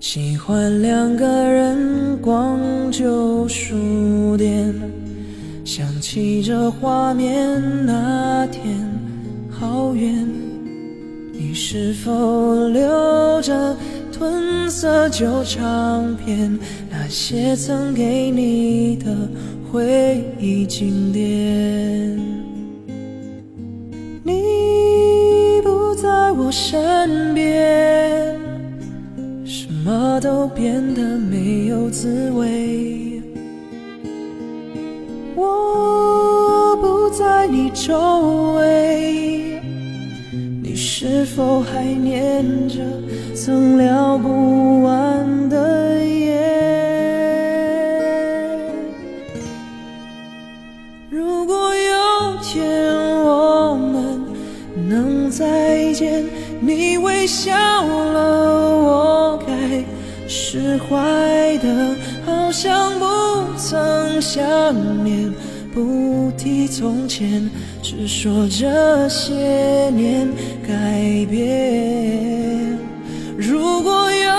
喜欢两个人逛旧书店，想起这画面，那天好远。你是否留着褪色旧唱片？那些曾给你的回忆经典。你不在我身边。什么都变得没有滋味。我不在你周围，是否还念着曾聊不完的夜？如果有天我们能再见，你微笑了。我该释怀的，好像不曾想念，不提从前，只说这些年改变。如果有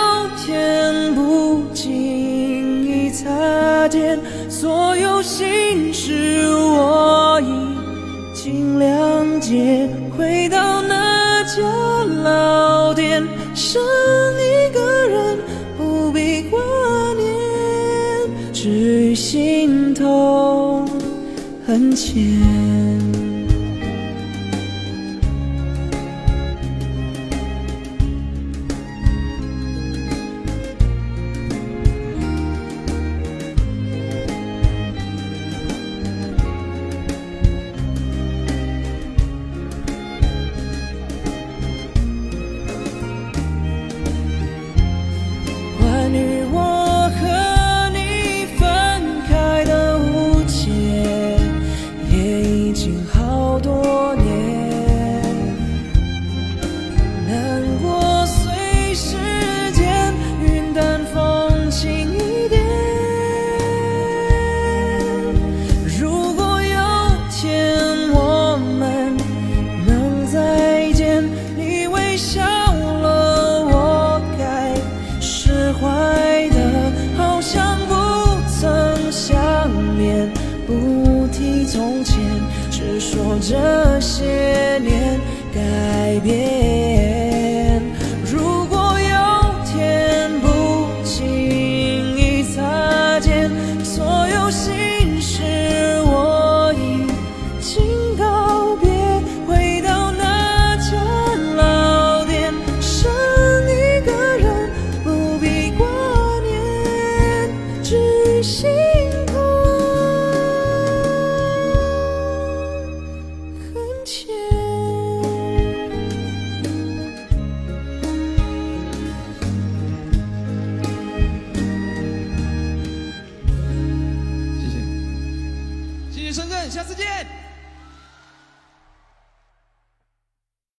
天不经意擦肩，所有心事我已经谅解，回到那家老店，剩很说。这些年改变，深圳，下次见。